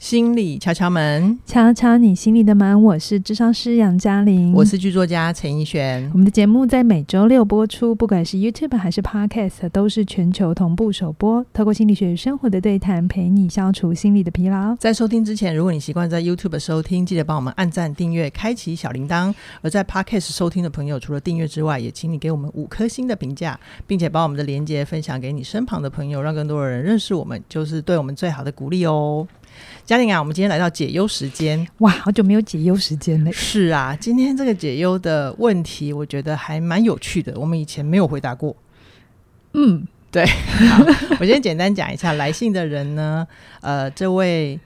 心理敲敲门，敲敲你心里的门。我是智商师杨嘉玲，我是剧作家陈奕璇。我们的节目在每周六播出，不管是 YouTube 还是 Podcast，都是全球同步首播。透过心理学与生活的对谈，陪你消除心理的疲劳。在收听之前，如果你习惯在 YouTube 收听，记得帮我们按赞、订阅、开启小铃铛；而在 Podcast 收听的朋友，除了订阅之外，也请你给我们五颗星的评价，并且把我们的连接分享给你身旁的朋友，让更多的人认识我们，就是对我们最好的鼓励哦。嘉玲啊，我们今天来到解忧时间，哇，好久没有解忧时间了。是啊，今天这个解忧的问题，我觉得还蛮有趣的，我们以前没有回答过。嗯，对，好，我先简单讲一下来信的人呢，呃，这位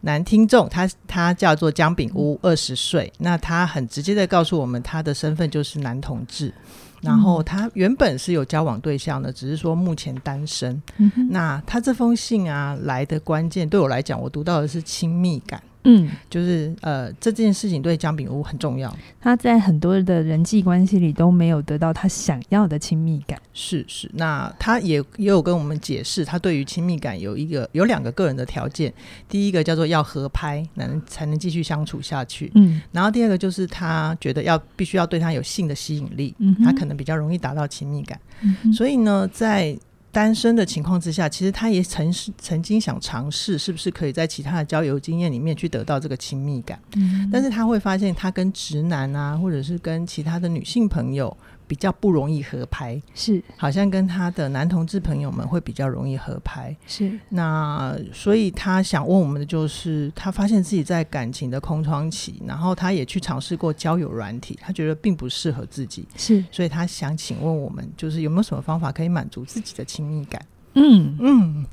男听众，他他叫做姜炳屋，二十岁，那他很直接的告诉我们，他的身份就是男同志。然后他原本是有交往对象的，只是说目前单身。嗯、那他这封信啊来的关键，对我来讲，我读到的是亲密感。嗯，就是呃，这件事情对姜饼屋很重要。他在很多的人际关系里都没有得到他想要的亲密感。是是，那他也也有跟我们解释，他对于亲密感有一个有两个个人的条件。第一个叫做要合拍，能才能继续相处下去。嗯，然后第二个就是他觉得要必须要对他有性的吸引力，嗯，他可能比较容易达到亲密感。嗯，所以呢，在单身的情况之下，其实他也曾曾经想尝试，是不是可以在其他的交友经验里面去得到这个亲密感。嗯，但是他会发现，他跟直男啊，或者是跟其他的女性朋友。比较不容易合拍，是。好像跟他的男同志朋友们会比较容易合拍，是。那所以他想问我们的就是，他发现自己在感情的空窗期，然后他也去尝试过交友软体，他觉得并不适合自己，是。所以他想请问我们，就是有没有什么方法可以满足自己的亲密感？嗯。嗯，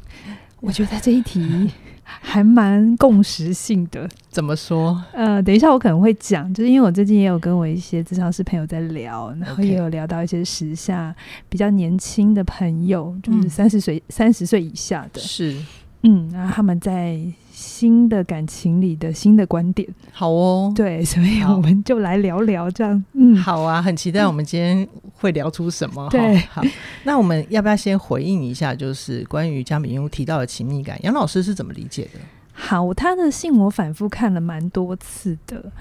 我觉得这一题。还蛮共识性的，怎么说？呃，等一下我可能会讲，就是因为我最近也有跟我一些咨商师朋友在聊，然后也有聊到一些时下比较年轻的朋友，就是三十岁、三十岁以下的，是，嗯，然后他们在。新的感情里的新的观点，好哦，对，所以我们就来聊聊这样，嗯，好啊，很期待我们今天会聊出什么，对，好，那我们要不要先回应一下，就是关于姜饼屋提到的亲密感，杨老师是怎么理解的？好，他的信我反复看了蛮多次的，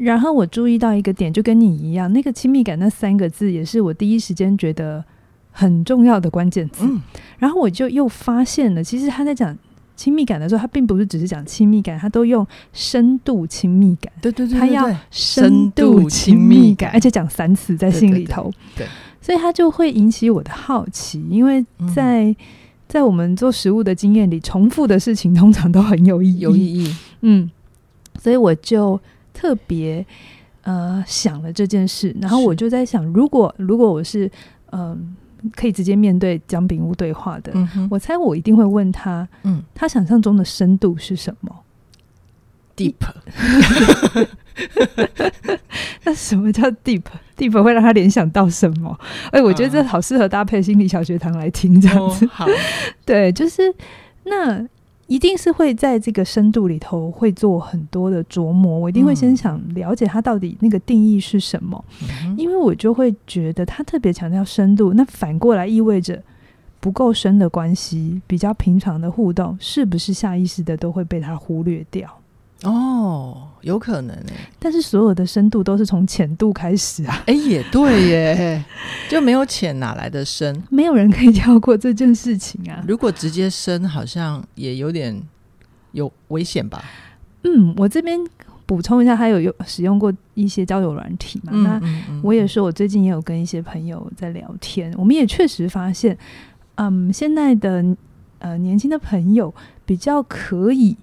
然后我注意到一个点，就跟你一样，那个亲密感那三个字也是我第一时间觉得很重要的关键词，嗯，然后我就又发现了，其实他在讲。亲密感的时候，他并不是只是讲亲密感，他都用深度亲密感。对对对，他要深度亲密感，而且讲三次在信里头。对，所以他就会引起我的好奇，因为在、嗯、在我们做食物的经验里，重复的事情通常都很有意义。有意义，嗯，所以我就特别呃想了这件事，然后我就在想，如果如果我是嗯。呃可以直接面对姜饼屋对话的，嗯，我猜我一定会问他，嗯，他想象中的深度是什么？Deep。那什么叫 deep？Deep 会让他联想到什么？哎、欸，我觉得这好适合搭配心理小学堂来听这样子。哦、好，对，就是那。一定是会在这个深度里头会做很多的琢磨，我一定会先想了解他到底那个定义是什么，嗯、因为我就会觉得他特别强调深度，那反过来意味着不够深的关系，比较平常的互动，是不是下意识的都会被他忽略掉？哦，有可能诶，但是所有的深度都是从浅度开始啊！哎，也对耶，就没有浅哪来的深？没有人可以跳过这件事情啊！如果直接深，好像也有点有危险吧？嗯，我这边补充一下，还有有使用过一些交友软体嘛？嗯、那我也说，我最近也有跟一些朋友在聊天，我们也确实发现，嗯，现在的呃年轻的朋友比较可以。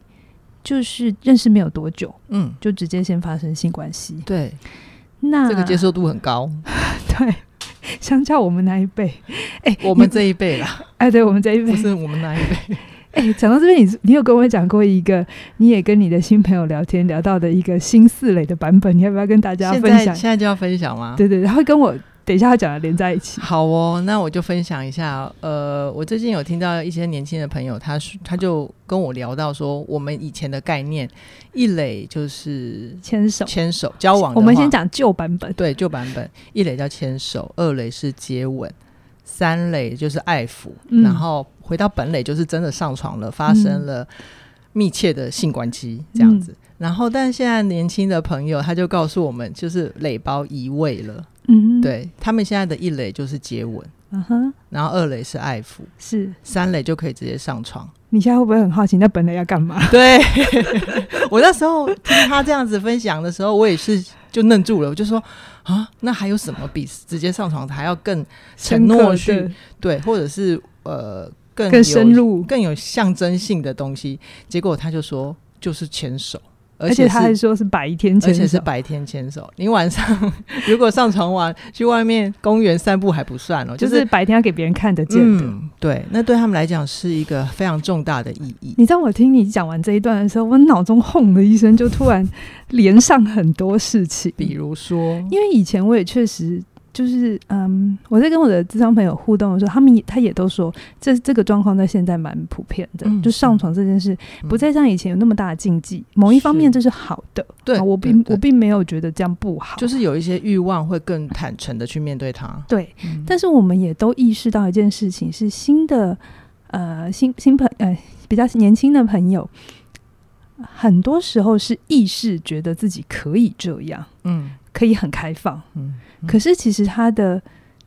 就是认识没有多久，嗯，就直接先发生性关系，对，那这个接受度很高，对，相较我们那一辈，哎、欸，我们这一辈啦，哎、欸，对我们这一辈，不是我们那一辈，哎、欸，讲到这边，你你有跟我讲过一个，你也跟你的新朋友聊天聊到的一个新四类的版本，你要不要跟大家分享？现在就要分享吗？对对，然后跟我。等一下，他讲的连在一起。好哦，那我就分享一下。呃，我最近有听到一些年轻的朋友，他他就跟我聊到说，我们以前的概念，一垒就是牵手，牵手交往。我们先讲旧版本，对，旧版本，一垒叫牵手，二垒是接吻，三垒就是爱抚，嗯，然后回到本垒就是真的上床了，发生了。密切的性关系这样子。嗯、然后，但现在年轻的朋友他就告诉我们，就是垒包移位了。嗯，对他们现在的一垒就是接吻，嗯哼，然后二垒是爱抚，是三垒就可以直接上床。你现在会不会很好奇，那本垒要干嘛？对 我那时候听他这样子分享的时候，我也是就愣住了。我就说啊，那还有什么比直接上床还要更承诺去对，或者是呃更更深入、更有象征性的东西？结果他就说，就是牵手。而且他还说是白天牵手，而且是白天牵手。你晚上如果上床玩，去外面公园散步还不算哦，就是、就是白天要给别人看得见的、嗯。对，那对他们来讲是一个非常重大的意义。你知道我听你讲完这一段的时候，我脑中轰的一声，就突然连上很多事情，比如说，因为以前我也确实。就是嗯，我在跟我的智商朋友互动的时候，他们也他也都说，这这个状况在现在蛮普遍的。嗯、就上床这件事，不再像以前有那么大的禁忌。嗯、某一方面，这是好的。对，我并我并没有觉得这样不好。就是有一些欲望会更坦诚的去面对它。对，嗯、但是我们也都意识到一件事情，是新的呃新新朋呃比较年轻的朋友，很多时候是意识觉得自己可以这样，嗯，可以很开放，嗯。可是其实他的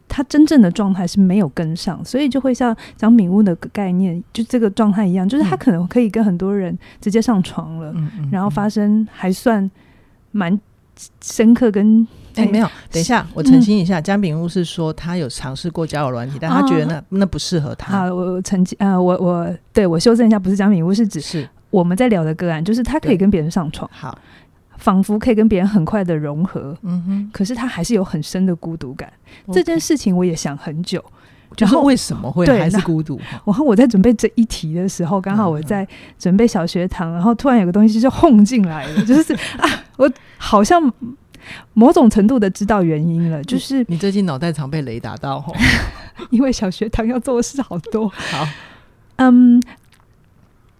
他真正的状态是没有跟上，所以就会像姜饼屋的概念，就这个状态一样，就是他可能可以跟很多人直接上床了，嗯、然后发生还算蛮深刻跟哎、欸、没有，等一下我澄清一下，姜饼屋是说他有尝试过交友软体，但他觉得那、哦、那不适合他。啊，我澄清啊，我我对我修正一下，不是姜饼屋，是指是我们在聊的个案，就是他可以跟别人上床。好。仿佛可以跟别人很快的融合，嗯哼，可是他还是有很深的孤独感。这件事情我也想很久，就是为什么会还是孤独？然后我在准备这一题的时候，刚好我在准备小学堂，然后突然有个东西就轰进来了，就是啊，我好像某种程度的知道原因了，就是你最近脑袋常被雷打到，因为小学堂要做的事好多。好，嗯，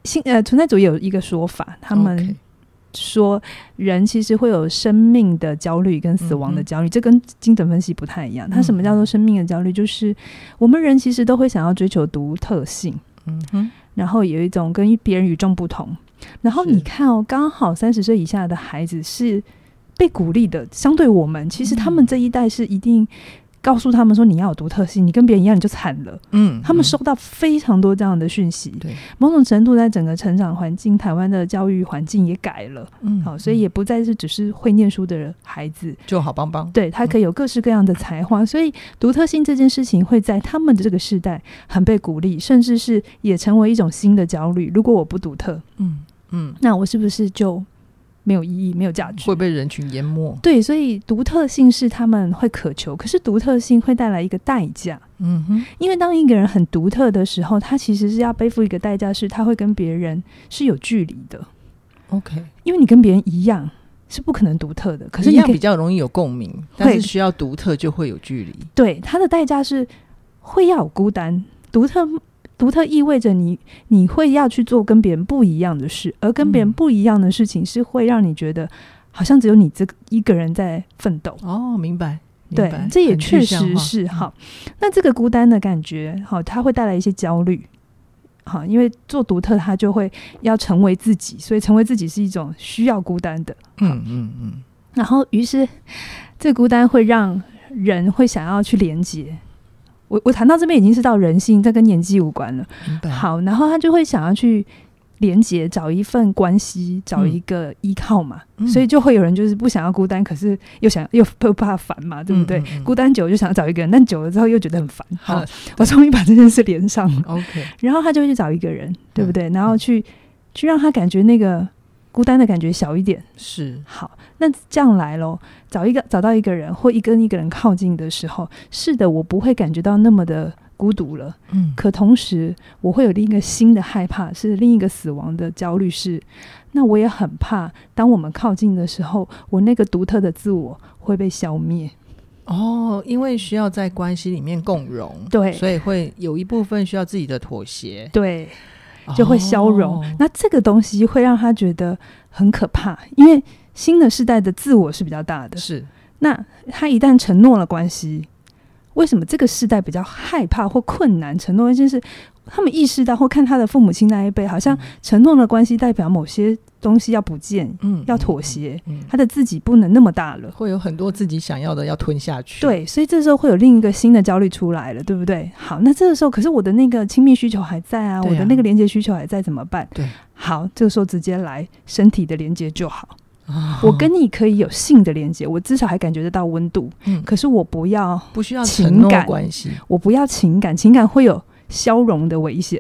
新呃存在主义有一个说法，他们。说人其实会有生命的焦虑跟死亡的焦虑，这跟精神分析不太一样。它什么叫做生命的焦虑？就是我们人其实都会想要追求独特性，嗯哼，然后有一种跟别人与众不同。然后你看哦，刚好三十岁以下的孩子是被鼓励的，相对我们，其实他们这一代是一定。告诉他们说，你要有独特性，你跟别人一样你就惨了。嗯，他们收到非常多这样的讯息。对，某种程度在整个成长环境，台湾的教育环境也改了。嗯，好，所以也不再是只是会念书的孩子就好棒棒。对，他可以有各式各样的才华，嗯、所以独特性这件事情会在他们的这个时代很被鼓励，甚至是也成为一种新的焦虑。如果我不独特，嗯嗯，那我是不是就？没有意义，没有价值，会被人群淹没。对，所以独特性是他们会渴求，可是独特性会带来一个代价。嗯哼，因为当一个人很独特的时候，他其实是要背负一个代价，是他会跟别人是有距离的。OK，因为你跟别人一样是不可能独特的，可是你一样比较容易有共鸣，但是需要独特就会有距离。对，它的代价是会要有孤单，独特。独特意味着你你会要去做跟别人不一样的事，而跟别人不一样的事情是会让你觉得好像只有你这一个人在奋斗。哦，明白。对，这也确实是好。那这个孤单的感觉，好，它会带来一些焦虑。好，因为做独特，它就会要成为自己，所以成为自己是一种需要孤单的。嗯嗯嗯。然后，于是这孤单会让人会想要去连接。我我谈到这边已经是到人性，这跟年纪无关了。好，然后他就会想要去连接，找一份关系，找一个依靠嘛。嗯、所以就会有人就是不想要孤单，可是又想又又怕烦嘛，对不对？嗯嗯嗯、孤单久了就想要找一个人，但久了之后又觉得很烦。好，我终于把这件事连上了。OK，然后他就会去找一个人，对不对？嗯、然后去去让他感觉那个。孤单的感觉小一点是好，那这样来喽，找一个找到一个人，或一跟一个人靠近的时候，是的，我不会感觉到那么的孤独了。嗯，可同时我会有另一个新的害怕，是另一个死亡的焦虑。是，那我也很怕，当我们靠近的时候，我那个独特的自我会被消灭。哦，因为需要在关系里面共融，对，所以会有一部分需要自己的妥协。对。就会消融，哦、那这个东西会让他觉得很可怕，因为新的世代的自我是比较大的。是，那他一旦承诺了关系，为什么这个世代比较害怕或困难承诺一件事？他们意识到或看他的父母亲那一辈，好像承诺的关系代表某些东西要不见，嗯，要妥协，嗯，他的自己不能那么大了，会有很多自己想要的要吞下去。对，所以这时候会有另一个新的焦虑出来了，对不对？好，那这个时候，可是我的那个亲密需求还在啊，啊我的那个连接需求还在，怎么办？对，好，这个时候直接来身体的连接就好。哦，我跟你可以有性的连接，我至少还感觉得到温度，嗯，可是我不要不需要情感关系，我不要情感，情感会有。消融的危险，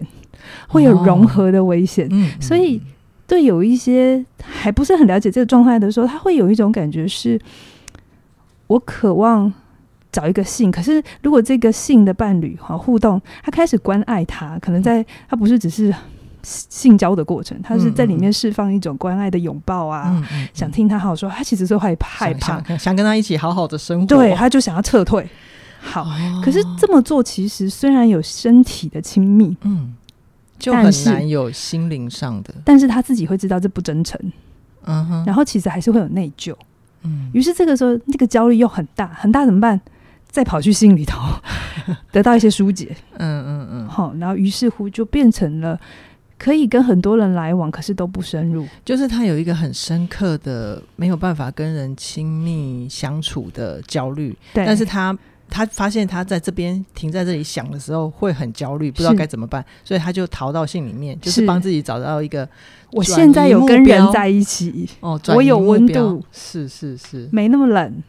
会有融合的危险，所以对有一些还不是很了解这个状态的时候，他会有一种感觉是：我渴望找一个性，可是如果这个性的伴侣哈互动，他开始关爱他，可能在他不是只是性交的过程，他是在里面释放一种关爱的拥抱啊，嗯嗯，想听他好好说，他其实是会害怕，想，想，想跟他一起好好的生活，对，他就想要撤退。好，可是这么做其实虽然有身体的亲密，嗯，就很难有心灵上的，但是他自己会知道这不真诚，嗯哼，然后其实还是会有内疚，嗯，于是这个时候那个焦虑又很大，很大怎么办？再跑去心里头 得到一些疏解，嗯嗯嗯，好，然后于是乎就变成了可以跟很多人来往，可是都不深入，就是他有一个很深刻的没有办法跟人亲密相处的焦虑，对，但是他。他发现他在这边停在这里想的时候会很焦虑，不知道该怎么办，所以他就逃到信里面，就是帮自己找到一个。我现在有跟人在一起哦，我有温度，是是是，没那么冷。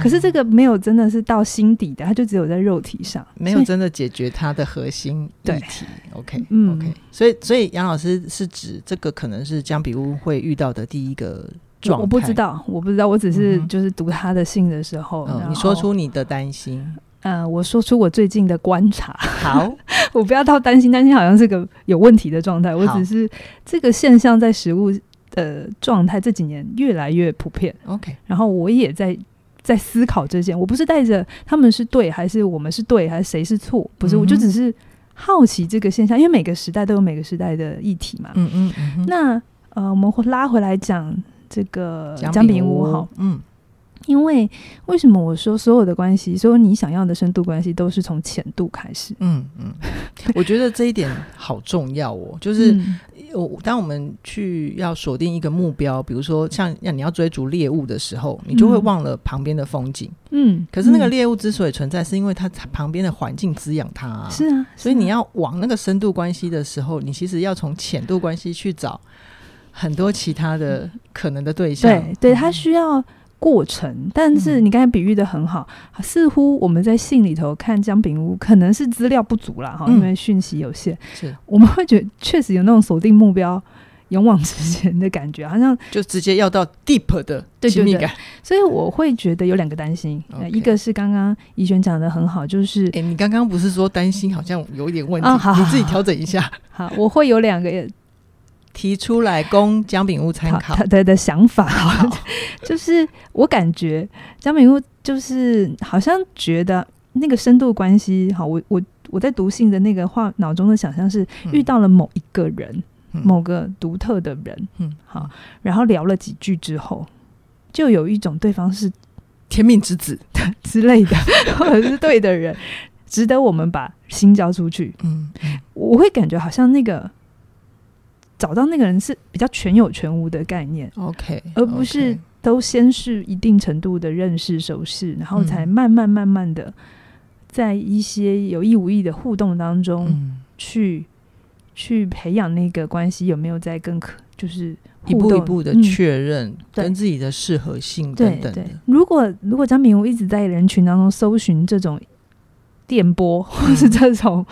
可是这个没有真的是到心底的，他就只有在肉体上，没有真的解决他的核心议题。OK，嗯，OK。所以，所以杨老师是指这个可能是江比乌会遇到的第一个。我不知道，我不知道，我只是就是读他的信的时候，嗯、你说出你的担心。嗯、呃，我说出我最近的观察。好，我不要到担心，担心好像是个有问题的状态。我只是这个现象在食物的状态这几年越来越普遍。OK，然后我也在在思考这件，我不是带着他们是对还是我们是对还是谁是错，不是，嗯、我就只是好奇这个现象，因为每个时代都有每个时代的议题嘛。嗯嗯嗯。那呃，我们拉回来讲。这个姜饼屋哈，嗯，因为为什么我说所有的关系，所有你想要的深度关系，都是从浅度开始？嗯嗯，我觉得这一点好重要哦。就是我、嗯、当我们去要锁定一个目标，比如说像要你要追逐猎物的时候，你就会忘了旁边的风景。嗯，可是那个猎物之所以存在，是因为它旁边的环境滋养它啊。是啊，所以你要往那个深度关系的时候，你其实要从浅度关系去找。很多其他的可能的对象，对对，它需要过程。嗯、但是你刚才比喻的很好，似乎我们在信里头看姜饼屋，可能是资料不足了哈，因为讯息有限。是，我们会觉得确实有那种锁定目标、勇往直前的感觉，好像就直接要到 deep 的亲密感。所以我会觉得有两个担心.一个是刚刚怡璇讲的很好，就是哎、欸，你刚刚不是说担心好像有一点问题，哦、好好好，你自己调整一下。好，我会有两个。提出来供姜饼屋参考，他的的想法。好。就是我感觉姜饼屋就是好像觉得那个深度关系，好，我我我在读信的那个话脑中的想象是遇到了某一个人，嗯、某个独特的人，嗯，好，然后聊了几句之后，就有一种对方是天命之子。之类的，或者是对的人，值得我们把心交出去。嗯，我会感觉好像那个。找到那个人是比较全有全无的概念，OK，而不是都先是一定程度的认识熟识，然后才慢慢慢慢的在一些有意无意的互动当中去去培养那个关系有没有在更可就是一步一步的确认跟自己的适合性等等的。对。对，如果如果姜饼屋一直在人群当中搜寻这种电波或是这种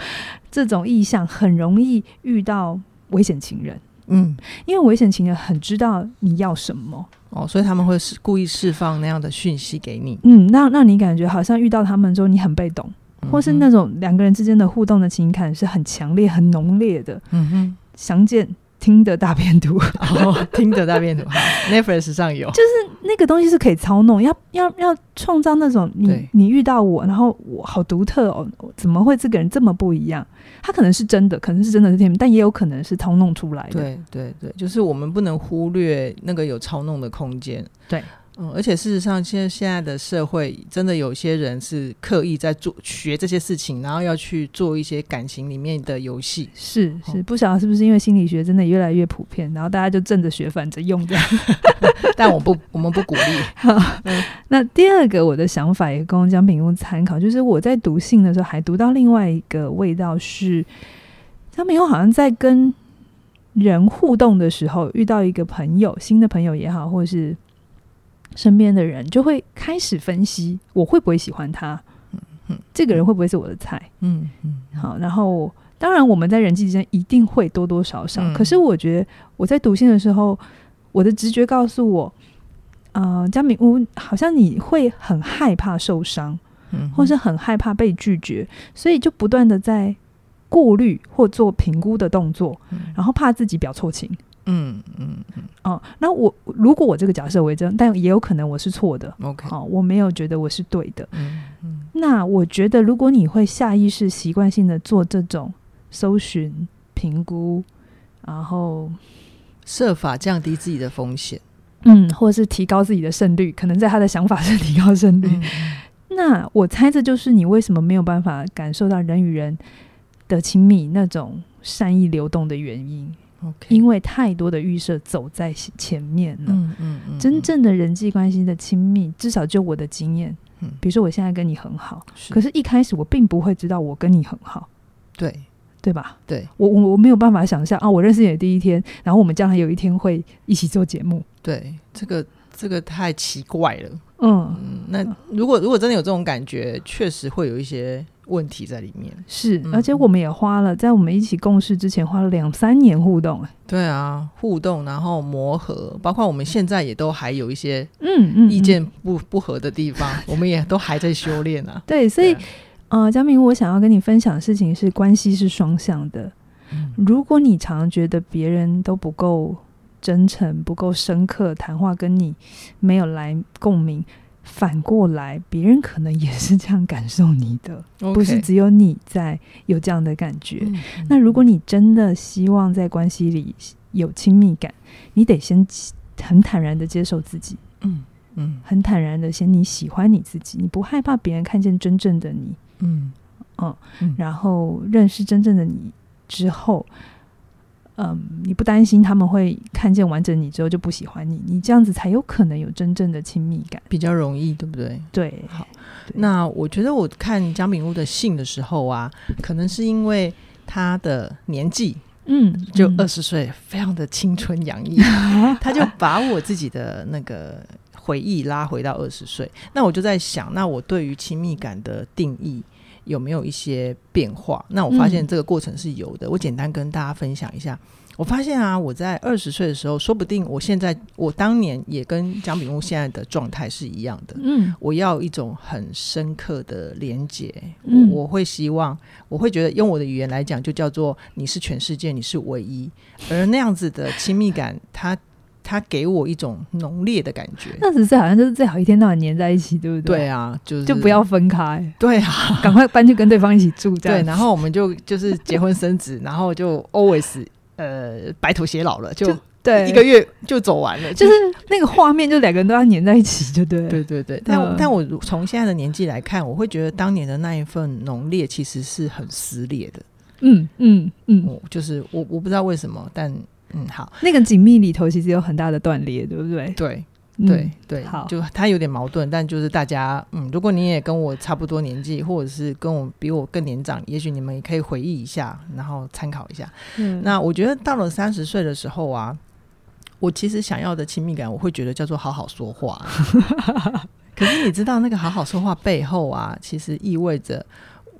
这种意向，很容易遇到。危险情人，嗯，因为危险情人很知道你要什么。哦，所以他们会是故意释放那样的讯息给你，嗯，那让你感觉好像遇到他们之后你很被动，嗯、或是那种两个人之间的互动的情感是很强烈、很浓烈的，嗯哼，详见。听的大片图，哦，听的大片图，Netflix 上有，就是那个东西是可以操弄，要要要创造那种你你遇到我，然后我好独特哦，怎么会这个人这么不一样？他可能是真的，可能是真的是天命，但也有可能是操弄出来的。对对对，就是我们不能忽略那个有操弄的空间。对，嗯，而且事实上，现在现在的社会真的有些人是刻意在做学这些事情，然后要去做一些感情里面的游戏。是是，不晓得是不是因为心理学真的越来越普遍，然后大家就正着学，反着用这样。但我不，我们不鼓励。好，那第二个我的想法也供江品屋参考，就是我在读信的时候还读到另外一个味道是，江品屋好像在跟人互动的时候遇到一个朋友，新的朋友也好，或者是。身边的人就会开始分析我会不会喜欢他，嗯嗯，这个人会不会是我的菜，嗯嗯，好，然后当然我们在人际之间一定会多多少少，嗯，可是我觉得我在读信的时候，我的直觉告诉我，呃，江敏屋好像你会很害怕受伤，嗯，或是很害怕被拒绝，所以就不断的在过滤或做评估的动作，然后怕自己表错情。嗯嗯嗯哦，那我如果我这个假设为真，但也有可能我是错的。OK，哦，我没有觉得我是对的。嗯嗯，那我觉得如果你会下意识习惯性的做这种搜寻、评估，然后设法降低自己的风险，嗯，或者是提高自己的胜率，可能在他的想法是提高胜率。嗯，那我猜这就是你为什么没有办法感受到人与人的亲密那种善意流动的原因。因为太多的预设走在前面了，嗯嗯嗯、真正的人际关系的亲密，至少就我的经验，嗯，比如说我现在跟你很好，是，可是一开始我并不会知道我跟你很好，对。对吧？对，我我我没有办法想象啊，我认识你的第一天，然后我们将来有一天会一起做节目，对，这个这个太奇怪了，嗯，嗯，那如果如果真的有这种感觉，确实会有一些。问题在里面是，而且我们也花了，在我们一起共事之前，花了两三年互动。哎，对啊，互动，然后磨合，包括我们现在也都还有一些嗯嗯意见不不合的地方，我们也都还在修炼啊。对，所以呃，江明，我想要跟你分享的事情是，关系是双向的。如果你常常觉得别人都不够真诚、不够深刻，谈话跟你没有来共鸣。反过来，别人可能也是这样感受你的，Okay. 不是只有你在有这样的感觉。那如果你真的希望在关系里有亲密感，你得先很坦然的接受自己，嗯嗯，很坦然的先你喜欢你自己，你不害怕别人看见真正的你，嗯嗯，嗯，然后认识真正的你之后。嗯，你不担心他们会看见完整你之后就不喜欢你，你这样子才有可能有真正的亲密感，比较容易，对不对？对，好。那我觉得我看江品屋的信的时候啊，可能是因为他的年纪，嗯，就二十岁，非常的青春洋溢，嗯，他就把我自己的那个回忆拉回到二十岁。那我就在想，那我对于亲密感的定义。有没有一些变化？那我发现这个过程是有的。嗯、我简单跟大家分享一下。我发现啊，我在二十岁的时候，说不定我现在我当年也跟江炳木现在的状态是一样的。嗯，我要一种很深刻的连接。嗯，我，我会希望，我会觉得用我的语言来讲，就叫做你是全世界，你是唯一。而那样子的亲密感，它。他给我一种浓烈的感觉，那十岁好像就是最好一天到晚黏在一起，对不对？对啊，就是就不要分开。对啊，赶快搬去跟对方一起住。对，然后我们就就是结婚生子，然后就 always 呃白头偕老了，就对一个月就走完了，就是那个画面，就两个人都要粘在一起，就对。对对对，但、嗯、但我从现在的年纪来看，我会觉得当年的那一份浓烈其实是很撕裂的。嗯嗯嗯，就是我我不知道为什么，但。嗯，好，那个紧密里头其实有很大的断裂，对不对？对，对，对，好，就他有点矛盾，但就是大家，嗯，如果你也跟我差不多年纪，或者是跟我比我更年长，也许你们也可以回忆一下，然后参考一下。嗯，那我觉得到了三十岁的时候啊，我其实想要的亲密感，我会觉得叫做好好说话。可是你知道，那个好好说话背后啊，其实意味着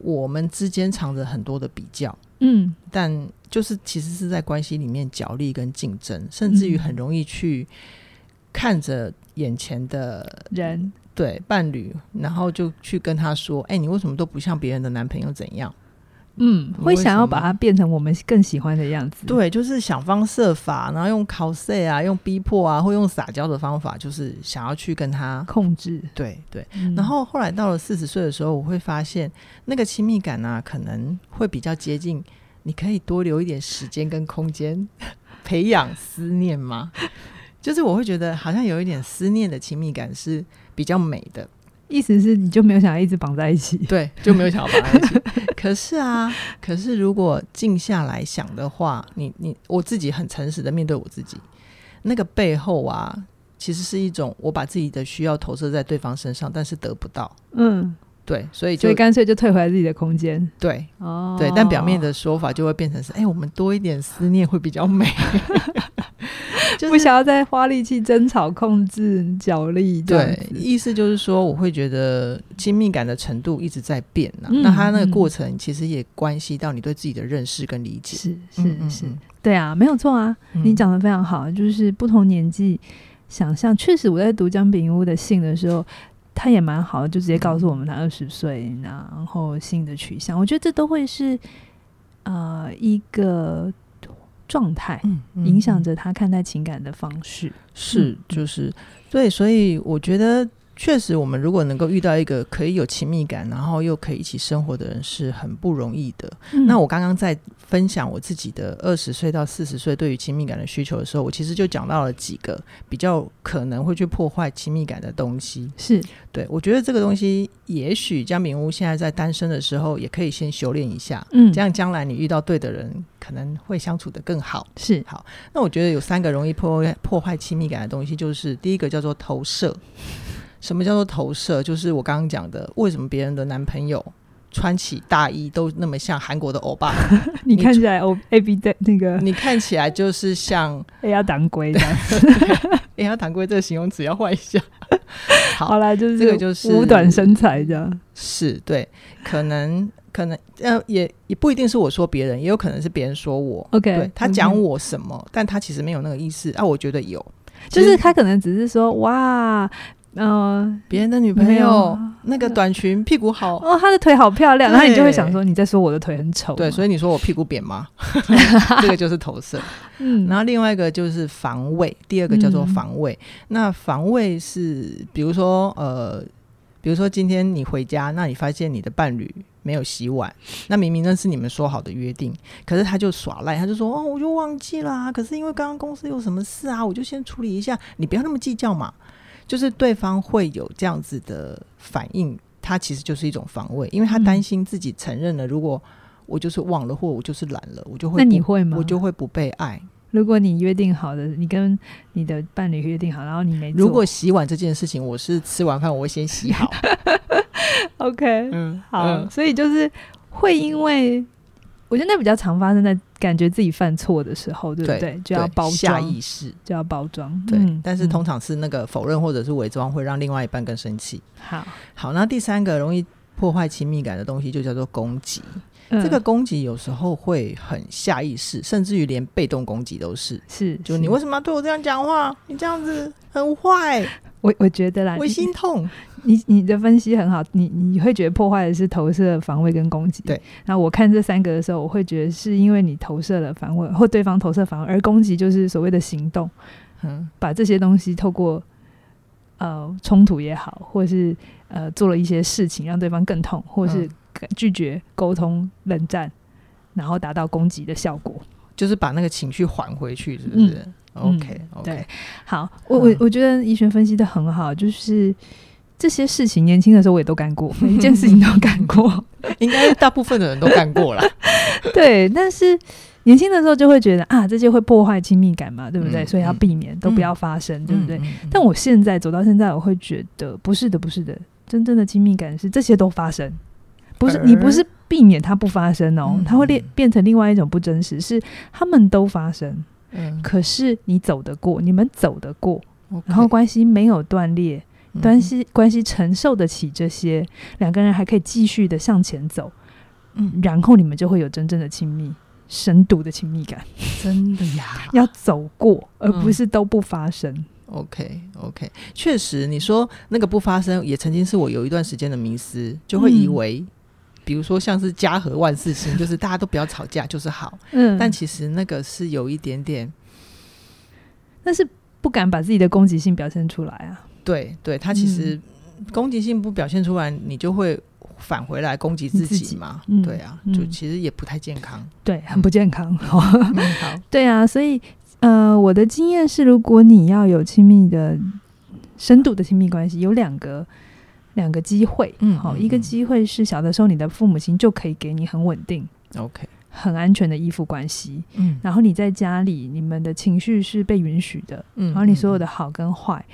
我们之间藏着很多的比较。嗯，但就是其实是在关系里面角力跟竞争，甚至于很容易去看着眼前的人，对伴侣，然后就去跟他说：“哎、欸，你为什么都不像别人的男朋友？怎样？”嗯，会想要把它变成我们更喜欢的样子。对，就是想方设法，然后用考试啊，用逼迫啊，或用撒娇的方法，就是想要去跟他控制。对对、嗯。然后后来到了四十岁的时候，我会发现那个亲密感呢、啊，可能会比较接近。你可以多留一点时间跟空间 培养思念吗？就是我会觉得好像有一点思念的亲密感是比较美的。意思是你就没有想要一直绑在一起？对，就没有想要绑在一起。可是啊，可是如果静下来想的话，你你我自己很诚实的面对我自己，那个背后啊，其实是一种我把自己的需要投射在对方身上，但是得不到。嗯，对，所以就所以干脆就退回来自己的空间。对，哦，对，但表面的说法就会变成是，哎、欸，我们多一点思念会比较美。就是、不想要再花力气争吵、控制、角力。对，意思就是说，我会觉得亲密感的程度一直在变、啊嗯、那他那个过程其实也关系到你对自己的认识跟理解。是是是，嗯嗯嗯对啊，没有错啊。你讲的非常好，就是不同年纪想象，确实我在读江炳屋的信的时候，他也蛮好的，就直接告诉我们他二十岁，然后性的取向。我觉得这都会是呃一个。状态影响着他看待情感的方式，是就是对，所以我觉得。确实，我们如果能够遇到一个可以有亲密感，然后又可以一起生活的人，是很不容易的。嗯、那我刚刚在分享我自己的二十岁到四十岁对于亲密感的需求的时候，我其实就讲到了几个比较可能会去破坏亲密感的东西。是对，我觉得这个东西，也许江明屋现在在单身的时候，也可以先修炼一下。嗯，这样将来你遇到对的人，可能会相处的更好。是好，那我觉得有三个容易破破坏亲密感的东西，就是第一个叫做投射。什么叫做投射？就是我刚刚讲的，为什么别人的男朋友穿起大衣都那么像韩国的欧巴？你看起来欧 A B 的那个，你看起来就是像 A 要当归的，A 要当归这个形容词要换一下。好啦，就是这个就是五短身材这样，是对，可能可能呃也也不一定是我说别人，也有可能是别人说我。OK，对他讲我什么，嗯，但他其实没有那个意思啊，我觉得有，就是他可能只是说哇。嗯，别人的女朋友那个短裙屁股好哦，她的腿好漂亮，然后你就会想说你在说我的腿很丑，对，所以你说我屁股扁吗？这个就是投射。嗯，然后另外一个就是防卫，第二个叫做防卫。嗯、那防卫是比如说呃，比如说今天你回家，那你发现你的伴侣没有洗碗，那明明那是你们说好的约定，可是他就耍赖，他就说哦，我就忘记了啊，可是因为刚刚公司有什么事啊，我就先处理一下，你不要那么计较嘛。就是对方会有这样子的反应，他其实就是一种防卫，因为他担心自己承认了，如果我就是忘了或我就是懒了，我就会，那你会吗？我就会不被爱。如果你约定好的，你跟你的伴侣约定好，然后你没，如果洗碗这件事情，我是吃完饭我会先洗好。OK，嗯，好，嗯，所以就是会因为。我觉得那比较常发生在感觉自己犯错的时候，对不对？对，就要包装，下意识就要包装。对，嗯，但是通常是那个否认或者是伪装，会让另外一半更生气。好，好，那第三个容易破坏亲密感的东西，就叫做攻击。嗯，这个攻击有时候会很下意识，甚至于连被动攻击都是。是，就你为什么要对我这样讲话？你这样子很坏。我我觉得啦，我心痛。你你的分析很好，你你会觉得破坏的是投射、防卫跟攻击。对，那我看这三个的时候，我会觉得是因为你投射了防卫，或对方投射防卫，而攻击就是所谓的行动。嗯，把这些东西透过呃冲突也好，或是呃做了一些事情让对方更痛，或是拒绝沟通、冷战，然后达到攻击的效果，就是把那个情绪还回去，是不是？嗯 Okay, 对，好，我我我觉得怡璇分析的很好，就是这些事情年轻的时候我也都干过，每一件事情都干过，应该大部分的人都干过了。对，但是年轻的时候就会觉得啊，这些会破坏亲密感嘛，对不对？嗯、所以要避免，嗯、都不要发生，嗯、对不对？但我现在走到现在，我会觉得不是的，不是的，真正的亲密感是这些都发生，不是你不是避免它不发生哦，嗯、它会变变成另外一种不真实，是他们都发生。嗯，可是你走得过，你们走得过，Okay. 然后关系没有断裂，关系关系承受得起这些，两个人还可以继续的向前走，嗯，然后你们就会有真正的亲密、深度的亲密感。真的呀，要走过，而不是都不发生。嗯、OK OK，确实，你说那个不发生，也曾经是我有一段时间的迷思，就会以为。嗯比如说，像是家和万事兴，就是大家都不要吵架就是好。嗯，但其实那个是有一点点，但是不敢把自己的攻击性表现出来啊。对对，他其实攻击性不表现出来，你就会返回来攻击自己嘛。己对啊，就其实也不太健康。对，很不健康。好，对啊，所以呃，我的经验是，如果你要有亲密的、深度的亲密关系，有两个两个机会。嗯，好，一个机会是小的时候，你的父母亲就可以给你很稳定、OK、很安全的依附关系。嗯，然后你在家里，你们的情绪是被允许的。嗯，然后你所有的好跟坏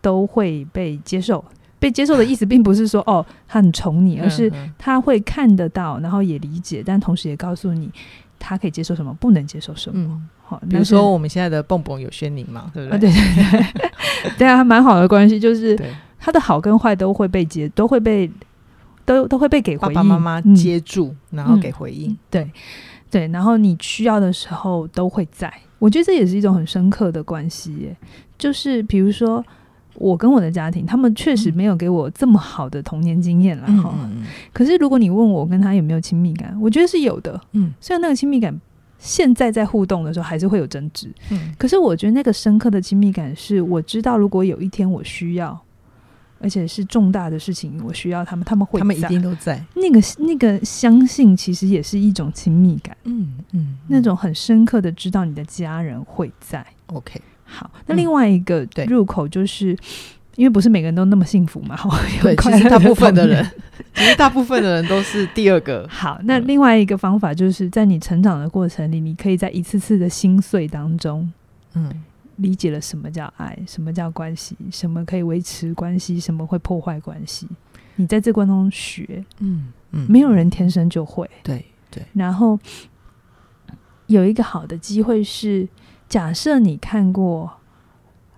都会被接受。被接受的意思，并不是说哦，他很宠你，而是他会看得到，然后也理解，但同时也告诉你，他可以接受什么，不能接受什么。嗯好，比如说我们现在的蹦蹦有宣宁嘛，对不对？啊、对对对，对啊，还蛮好的关系，就是他的好跟坏都会被接，都会被都都会被给回应，爸爸妈妈接住，嗯、然后给回应。嗯、对对，然后你需要的时候都会在。我觉得这也是一种很深刻的关系耶，就是比如说我跟我的家庭，他们确实没有给我这么好的童年经验了哈。嗯、可是如果你问我跟他有没有亲密感，我觉得是有的。嗯，虽然那个亲密感。现在在互动的时候，还是会有争执。嗯，可是我觉得那个深刻的亲密感是，我知道如果有一天我需要，而且是重大的事情，我需要他们，他们会，他们一定都在。那个那个相信，其实也是一种亲密感。嗯嗯，那种很深刻的知道你的家人会在。OK，好，那另外一个入口就是。因为不是每个人都那么幸福嘛，对，其实大部分的人，其实大部分的人都是第二个。好，那另外一个方法就是在你成长的过程里，你可以在一次次的心碎当中，嗯，理解了什么叫爱，什么叫关系，什么可以维持关系，什么会破坏关系。你在这过程中学，嗯嗯，没有人天生就会，对对。然后有一个好的机会是，假设你看过。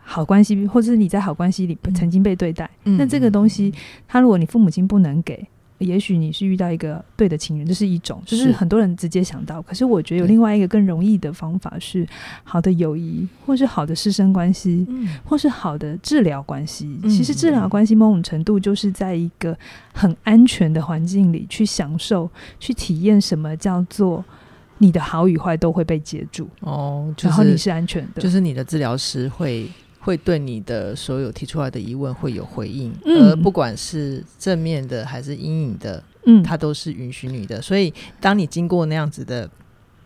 好关系，或者是你在好关系里曾经被对待，嗯、那这个东西，他如果你父母亲不能给，也许你是遇到一个对的情人，这是一种，就是很多人直接想到。可是我觉得有另外一个更容易的方法是，好的友谊，或是好的师生关系，嗯、或是好的治疗关系。嗯、其实治疗关系某种程度就是在一个很安全的环境里去享受、去体验什么叫做你的好与坏都会被接住哦，就是、然后你是安全的，就是你的治疗师会。会对你的所有提出来的疑问会有回应，嗯、而不管是正面的还是阴影的，嗯，它都是允许你的。所以，当你经过那样子的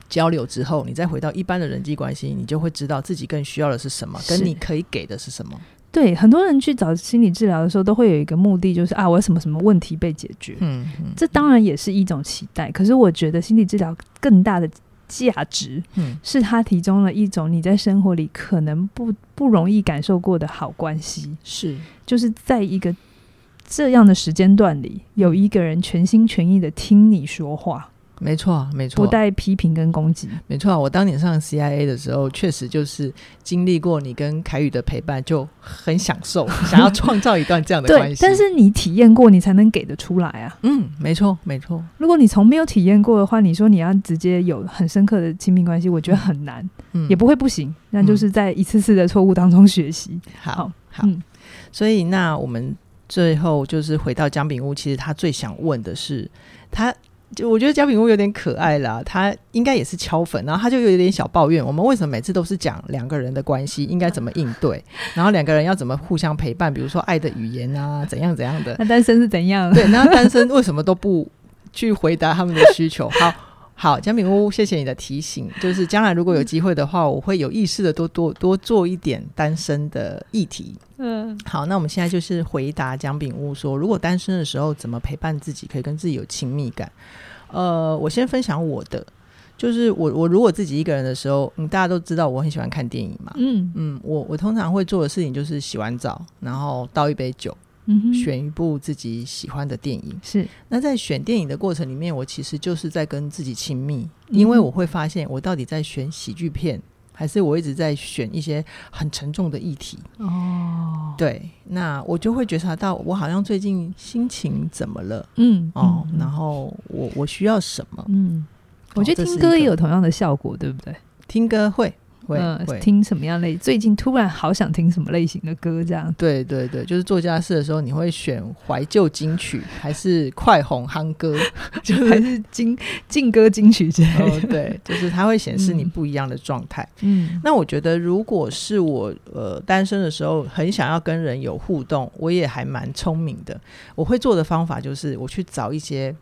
交流之后，你再回到一般的人际关系，你就会知道自己更需要的是什么，跟你可以给的是什么。对，很多人去找心理治疗的时候，都会有一个目的，就是啊，我有什么什么问题被解决。嗯，嗯，这当然也是一种期待。可是，我觉得心理治疗更大的。价值，嗯，是他提供了一种你在生活里可能不不容易感受过的好关系，是，就是在一个这样的时间段里，有一个人全心全意的听你说话。没错，没错，不带批评跟攻击。没错，我当年上 CIA 的时候，确实就是经历过你跟凯宇的陪伴，就很享受，想要创造一段这样的关系。但是你体验过，你才能给得出来啊。嗯，没错，没错。如果你从没有体验过的话，你说你要直接有很深刻的亲密关系，我觉得很难，嗯，也不会不行。那就是在一次次的错误当中学习。好好，好嗯，所以那我们最后就是回到姜饼屋，其实他最想问的是他。就我觉得姜品屋有点可爱啦，他应该也是敲粉，然后他就有点小抱怨，我们为什么每次都是讲两个人的关系应该怎么应对，然后两个人要怎么互相陪伴，比如说爱的语言啊，怎样怎样的。那单身是怎样？对，那单身为什么都不去回答他们的需求？好。好，姜饼屋，谢谢你的提醒。就是将来如果有机会的话，我会有意识的多多多做一点单身的议题。嗯，好，那我们现在就是回答姜饼屋说，如果单身的时候怎么陪伴自己，可以跟自己有亲密感。呃，我先分享我的，就是我我如果自己一个人的时候，嗯，大家都知道我很喜欢看电影嘛。嗯嗯，我我通常会做的事情就是洗完澡，然后倒一杯酒。嗯，选一部自己喜欢的电影。是，那在选电影的过程里面，我其实就是在跟自己亲密，嗯、因为我会发现我到底在选喜剧片，还是我一直在选一些很沉重的议题。哦，对，那我就会觉察到我好像最近心情怎么了？嗯，哦，嗯、然后我我需要什么？嗯，我觉得听歌也有同样的效果，对不对？听歌会。会，听什么样类？最近突然好想听什么类型的歌？这样。对对对，就是做家事的时候，你会选怀旧金曲，还是快红夯歌，就是、还是金劲歌金曲之类的？哦，对，就是它会显示你不一样的状态。嗯，那我觉得，如果是我呃单身的时候，很想要跟人有互动，我也还蛮聪明的。我会做的方法就是，我去找一些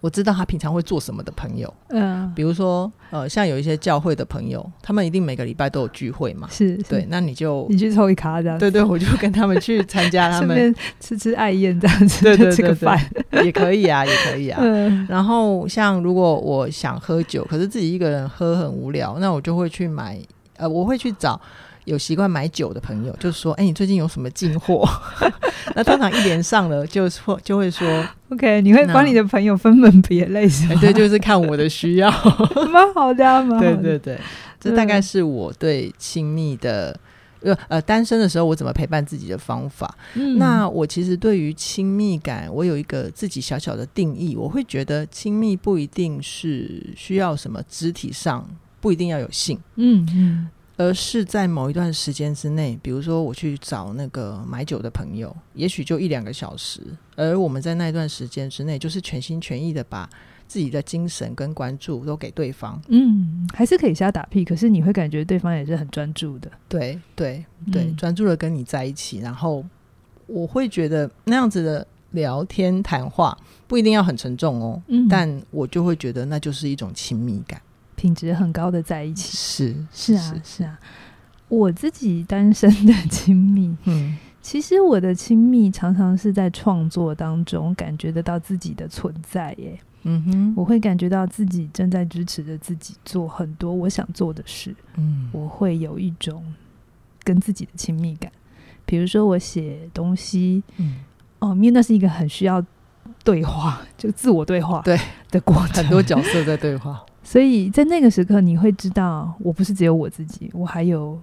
我知道他平常会做什么的朋友，嗯，比如说呃，像有一些教会的朋友，他们一定每个礼拜都有聚会嘛，是，对，那你就你去抽一卡这样，对对，我就跟他们去参加，他们。吃吃爱宴这样子，对对对，吃个饭。也可以啊，也可以啊。然后像如果我想喝酒，可是自己一个人喝很无聊，那我就会去买，呃，我会去找。有习惯买酒的朋友，就说：“哎、欸，你最近有什么进货？” 那通常一连上了，就说就会说：“OK，你会帮你的朋友分门别类是吗？”对，就是看我的需要，蛮好的，蛮好的。对对对，这大概是我对亲密的呃呃单身的时候我怎么陪伴自己的方法。嗯、那我其实对于亲密感，我有一个自己小小的定义。我会觉得亲密不一定是需要什么肢体上，不一定要有性。嗯嗯。而是在某一段时间之内，比如说我去找那个买酒的朋友，也许就一两个小时，而我们在那一段时间之内，就是全心全意的把自己的精神跟关注都给对方。嗯，还是可以瞎打屁，可是你会感觉对方也是很专注的。对对对，专注的跟你在一起，然后我会觉得那样子的聊天谈话不一定要很沉重哦，嗯，但我就会觉得那就是一种亲密感。品质很高的在一起，是是啊是，是啊。我自己单身的亲密，嗯，其实我的亲密常常是在创作当中感觉得到自己的存在耶。嗯哼，我会感觉到自己正在支持着自己做很多我想做的事。嗯，我会有一种跟自己的亲密感。比如说我写东西，嗯，哦，因为那是一个很需要对话，就自我对话对的过程，很多角色在对话。所以在那个时刻，你会知道，我不是只有我自己，我还有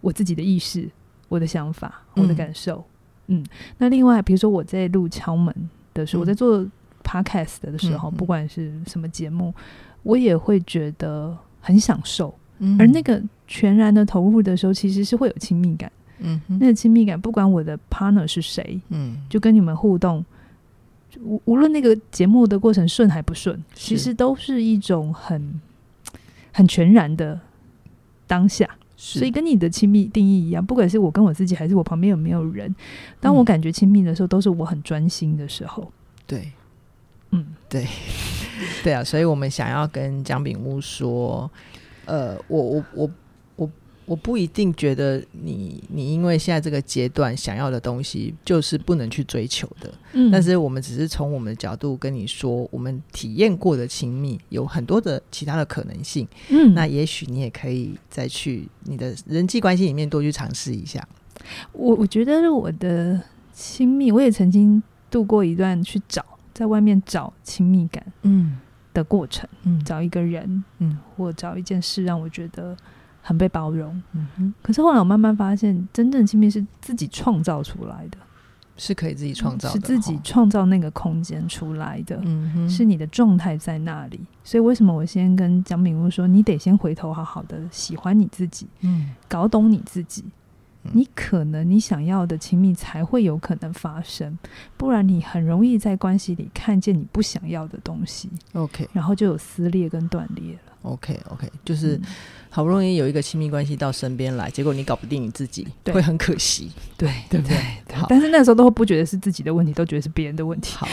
我自己的意识、我的想法、我的感受。嗯，嗯，那另外，比如说我在录敲门的时候，嗯、我在做 podcast 的时候，嗯、不管是什么节目，我也会觉得很享受。嗯，而那个全然的投入的时候，其实是会有亲密感。嗯，那个亲密感，不管我的 partner 是谁，嗯，就跟你们互动。无无论那个节目的过程顺还不顺，其实都是一种很很全然的当下，所以跟你的亲密定义一样，不管是我跟我自己，还是我旁边有没有人，当我感觉亲密的时候，都是我很专心的时候。对，嗯，对，对啊，所以我们想要跟姜饼屋说，呃，我我我。我不一定觉得你你因为现在这个阶段想要的东西就是不能去追求的，嗯，但是我们只是从我们的角度跟你说，我们体验过的亲密有很多的其他的可能性，嗯，那也许你也可以再去你的人际关系里面多去尝试一下。我我觉得我的亲密，我也曾经度过一段去找在外面找亲密感，嗯。的过程，嗯，找一个人，嗯，或找一件事让我觉得。很被包容，嗯哼。可是后来我慢慢发现，真正亲密是自己创造出来的，是可以自己创造的，是自己创造那个空间出来的，嗯哼。是你的状态在那里。所以为什么我先跟蒋敏屋说，你得先回头好好的喜欢你自己，嗯，搞懂你自己，你可能你想要的亲密才会有可能发生，不然你很容易在关系里看见你不想要的东西，OK，然后就有撕裂跟断裂了，OK OK，就是。嗯好不容易有一个亲密关系到身边来，结果你搞不定你自己，对会很可惜，对对不对？好但是那时候都会不觉得是自己的问题，都觉得是别人的问题。好，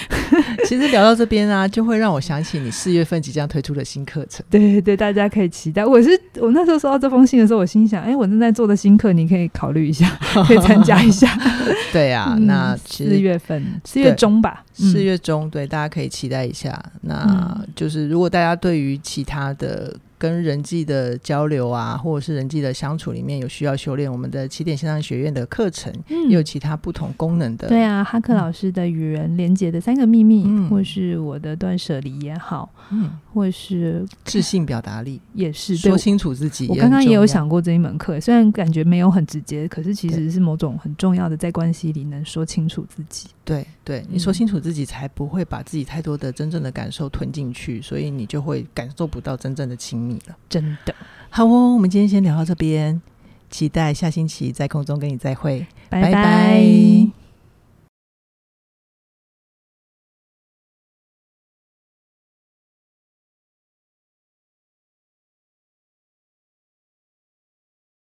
其实聊到这边啊，就会让我想起你四月份即将推出的新课程。对对对，大家可以期待。我是我那时候收到这封信的时候，我心想：哎、欸，我正在做的新课，你可以考虑一下，可以参加一下。对啊，嗯、那四月份，四月中吧，四月中，对，大家可以期待一下。那就是如果大家对于其他的。跟人际的交流啊，或者是人际的相处里面有需要修炼，我们的起点线上学院的课程，嗯，也有其他不同功能的。对啊，哈克老师的与人连接的三个秘密，嗯，或是我的断舍离也好，嗯，或是自信表达力也是说清楚自己。我刚刚也有想过这一门课，虽然感觉没有很直接，可是其实是某种很重要的，在关系里能说清楚自己。对对，你说清楚自己，才不会把自己太多的真正的感受吞进去，所以你就会感受不到真正的亲密。真的好哦，我们今天先聊到这边，期待下星期在空中跟你再会，拜拜。拜拜。